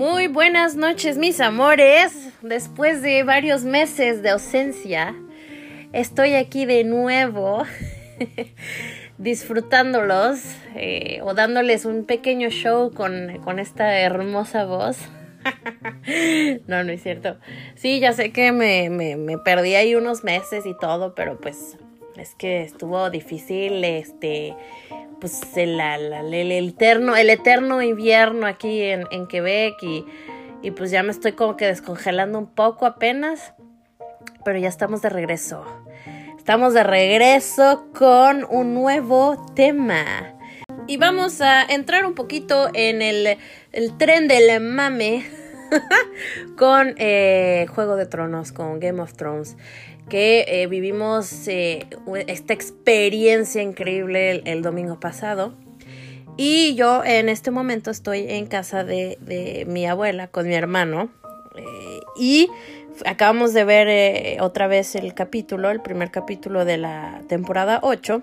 Muy buenas noches, mis amores. Después de varios meses de ausencia, estoy aquí de nuevo disfrutándolos eh, o dándoles un pequeño show con, con esta hermosa voz. no, no es cierto. Sí, ya sé que me, me, me perdí ahí unos meses y todo, pero pues es que estuvo difícil, este, pues el, el, eterno, el eterno invierno aquí en, en Quebec y, y pues ya me estoy como que descongelando un poco apenas, pero ya estamos de regreso. Estamos de regreso con un nuevo tema. Y vamos a entrar un poquito en el, el tren del mame con eh, Juego de Tronos, con Game of Thrones que eh, vivimos eh, esta experiencia increíble el, domingo pasado. Y yo en este momento estoy en casa de, mi abuela con mi hermano. Y acabamos de ver otra vez el capítulo, el primer capítulo de la temporada 8.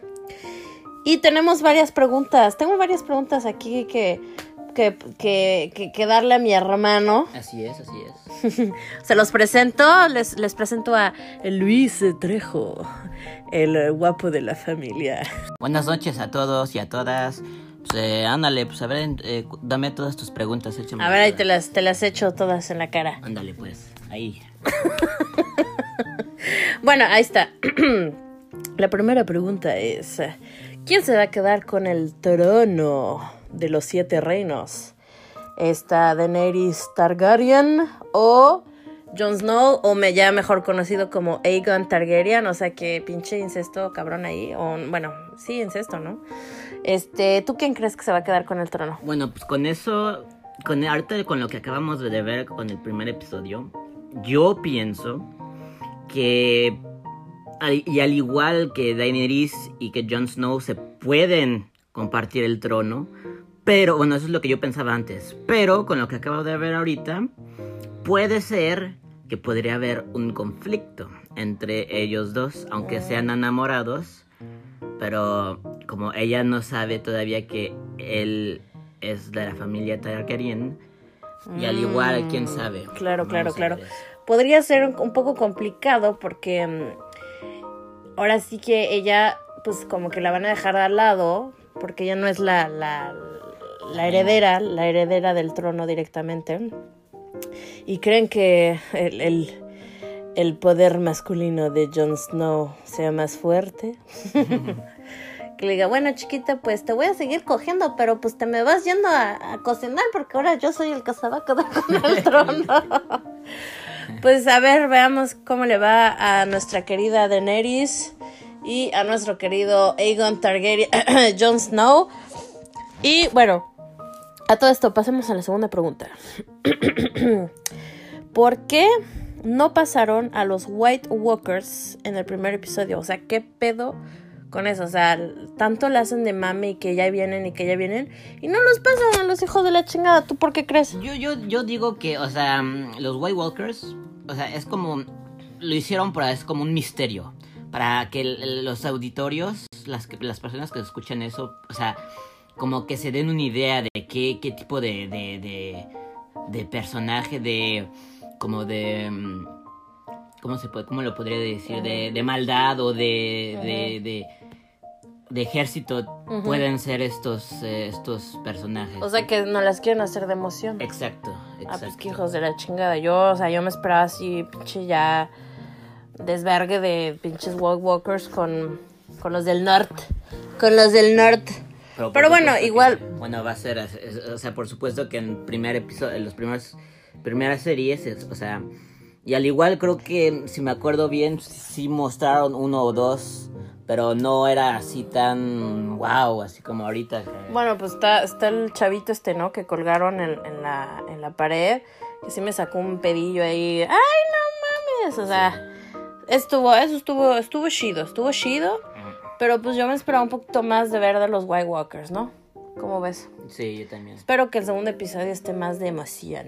Y tenemos varias preguntas. Tengo varias preguntas aquí que que, que, darle a mi hermano. Así es, así es. Se los presento, les, les presento a Luis Trejo, el guapo de la familia. Buenas noches a todos y a todas. Pues, eh, ándale, pues a ver, eh, dame todas tus preguntas. a ver, ahí te las, te las echo todas en la cara. Ándale, pues, ahí. bueno, ahí está. la primera pregunta es, ¿quién se va a quedar con el trono? De los siete reinos. Está Daenerys Targaryen o Jon Snow o me ya mejor conocido como Aegon Targaryen, o sea que pinche incesto cabrón ahí, o bueno, sí, incesto, ¿no? Este, ¿tú quién crees que se va a quedar con el trono? Bueno, pues con eso, con ahorita con lo que acabamos de ver con el primer episodio, yo pienso que y al igual que Daenerys y que Jon Snow se pueden compartir el trono, pero, bueno, eso es lo que yo pensaba antes. Pero con lo que acabo de ver ahorita, puede ser que podría haber un conflicto entre ellos dos, aunque sean enamorados. Pero como ella no sabe todavía que él es de la familia Targaryen, y al igual, quién mm, sabe. Claro, claro, claro. Podría ser un poco complicado porque mm, ahora sí que ella, pues como que la van a dejar al lado, porque ella no es la, la, la heredera, la heredera del trono directamente, y creen que el, el, poder masculino de Jon Snow sea más fuerte. que le diga, bueno chiquita, pues te voy a seguir cogiendo, pero pues te me vas yendo a, cocinar porque ahora yo soy el que se va a quedar con el trono. pues a ver, veamos cómo le va a nuestra querida Daenerys y a nuestro querido Aegon Targaryen, Jon Snow. Y bueno, a todo esto, pasemos a la segunda pregunta. ¿Por qué no pasaron a los White Walkers en el primer episodio? O sea, ¿qué pedo con eso? O sea, tanto le hacen de mami que ya vienen y que ya vienen y no los pasan a los hijos de la chingada. ¿Tú por qué crees? Yo, yo, yo digo que, o sea, los White Walkers, o sea, es como, lo hicieron para, es como un misterio. Para que los auditorios, las, las personas que escuchan eso, o sea, como que se den una idea de qué, qué tipo de, de, de, personaje, de como de... Mm, ¿Cómo, se puede, cómo lo podría decir? De, de maldad o de, de, ejército pueden ser estos, eh, estos personajes. O sea, que no las quieren hacer de emoción. Exacto, exacto. Ah, pues que hijos de la chingada. Yo, o sea, yo me esperaba así, pinche ya desvergue de pinches walkers con, con los del norte. Con los del norte. Pero, bueno, igual. bueno, va a ser, o sea, por supuesto que en primer episodio, en los primeros, primeras series, o sea, y al igual creo que, si me acuerdo bien, sí mostraron uno o dos, pero no era así tan wow, así como ahorita. Bueno, pues está, está el chavito este, ¿no? Que colgaron en, en, la, en la pared, que sí me sacó un pedillo ahí. ¡Ay, no mames! O sea, estuvo, eso estuvo, estuvo chido, estuvo chido. Pero pues yo me esperaba un poquito más de ver de los White Walkers, ¿no? ¿Cómo ves? Sí, yo también. Espero que el segundo episodio esté más de emoción.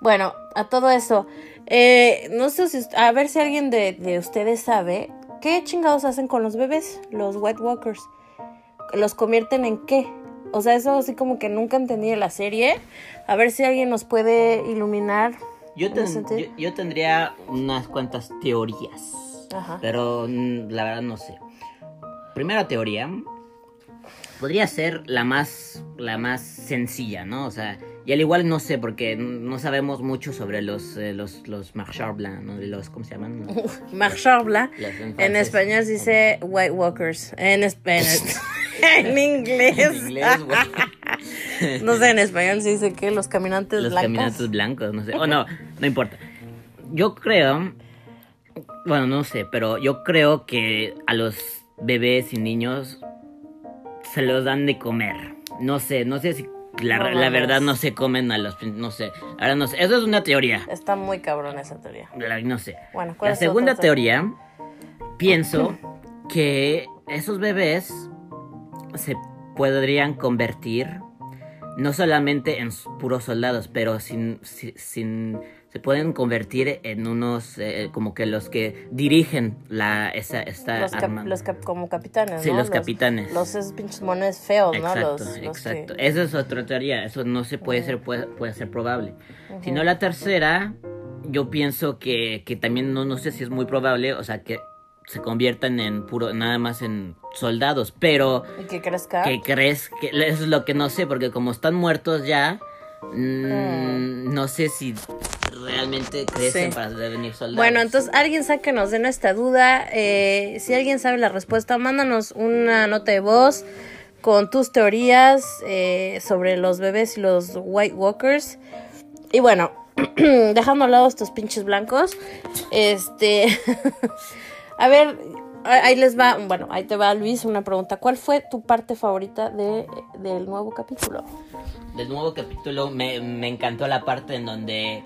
Bueno, a todo eso, eh, no sé si, a ver si alguien de, de ustedes sabe qué chingados hacen con los bebés, los White Walkers. ¿Los convierten en qué? o sea, eso así como que nunca entendí de la serie. A ver si alguien nos puede iluminar. Yo, ten- yo, yo tendría unas cuantas teorías, Ajá. pero la verdad no sé. Primera teoría podría ser la más la más sencilla, ¿no? O sea, y al igual no sé porque no sabemos mucho sobre los eh, los los ¿no? Los ¿cómo se llaman? Los- Marchand Blanc. los En español se dice White Walkers. En, español. en inglés. En inglés, no sé, en español se dice que los caminantes los blancos. caminantes blancos, no sé. O no, no importa. Yo creo, bueno, no sé, pero yo creo que a los bebés y niños se los dan de comer. No sé, no sé si la, No la mames. verdad no se comen a los, no sé. Ahora no sé, eso es una teoría. Está muy cabrón esa teoría. La- No sé. Bueno, ¿cuál La es segunda teoría, pienso que esos bebés se podrían convertir no solamente en puros soldados, pero sin, si- sin se pueden convertir en unos eh, como que los que dirigen la esa esta Los, cap- arma. los cap- como capitanes, Sí, ¿no? los capitanes. Los esos pinches mones feos, ¿no? Exacto, Los, los exacto. Esa es otra teoría. Eso no se puede ser, puede, puede ser probable. Si no, la tercera, yo pienso que, que también no, no sé si es muy probable, o sea, que se conviertan en puro, nada más en soldados, pero ¿Y que crezca? que crees que eso es lo que no sé, porque como están muertos ya, mm, no sé si realmente crecen Sí. para devenir soldados. Bueno, entonces alguien sáquenos de nuestra duda. Eh, si alguien sabe la respuesta, mándanos una nota de voz con tus teorías eh, sobre los bebés y los White Walkers. Y bueno, dejando a lado estos pinches blancos, este. a ver, ahí les va. Bueno, ahí te va Luis una pregunta. ¿Cuál fue tu parte favorita de, del nuevo capítulo? Del nuevo capítulo me, me encantó la parte en donde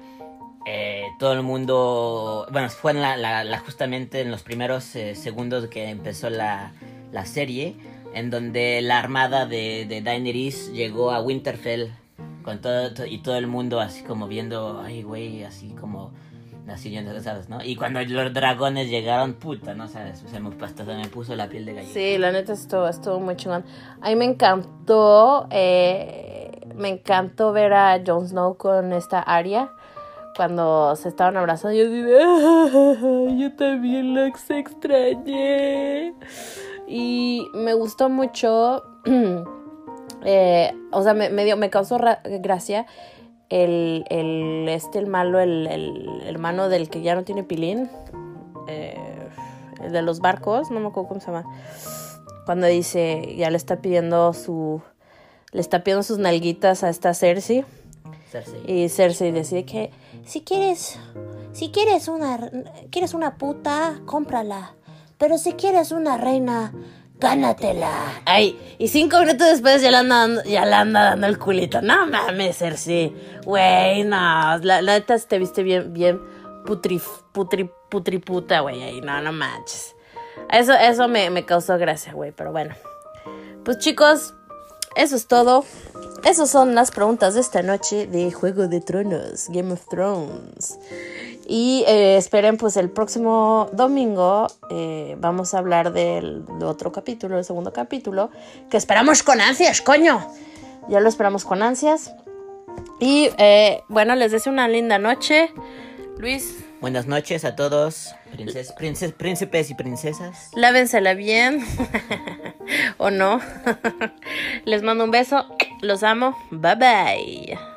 eh, todo el mundo, bueno, fue en la, la- la- justamente en los primeros eh, segundos que empezó la, la serie, en donde la armada de, de Daenerys llegó a Winterfell con todo, to- y todo el mundo así como viendo, ay güey, así como así ¿sabes? ¿no? Y cuando los dragones llegaron, puta, ¿no? ¿Sabes? Se me, hasta se me puso la piel de gallina. Sí, la neta estuvo, estuvo muy chingón. A mí me encantó, eh, me encantó ver a Jon Snow con esta Arya cuando se estaban abrazando. Yo de, "Ah, yo también la extrañé. Y me gustó mucho, eh, o sea, me, dio, me causó ra- gracia el, el, este, el malo, el, el hermano del que ya no tiene pilín, eh, el de los barcos, no me acuerdo cómo se llama cuando dice, ya le está pidiendo su, le está pidiendo sus nalguitas a esta Cersei Cersei. y Cersei decide que si quieres, si quieres una, quieres una puta, cómprala, pero si quieres una reina, gánatela. Ay, y cinco minutos después ya le anda dando, ya le anda dando el culito. No mames, Cersei, güey, no, la, la neta te viste bien, bien putri, putri, putri puta, güey, ahí, no, no manches. Eso, eso me, me causó gracia, güey, pero bueno. Pues chicos, eso es todo. Esas son las preguntas de esta noche de Juego de Tronos, Game of Thrones. Y eh, esperen, pues el próximo domingo eh, vamos a hablar del, otro capítulo, el segundo capítulo, que esperamos con ansias, coño. Ya lo esperamos con ansias. Y eh, bueno, les deseo una linda noche. Luis, Buenas noches a todos, princes, princes, príncipes y princesas. Lávensela bien. o no. Les mando un beso. Los amo. Bye bye.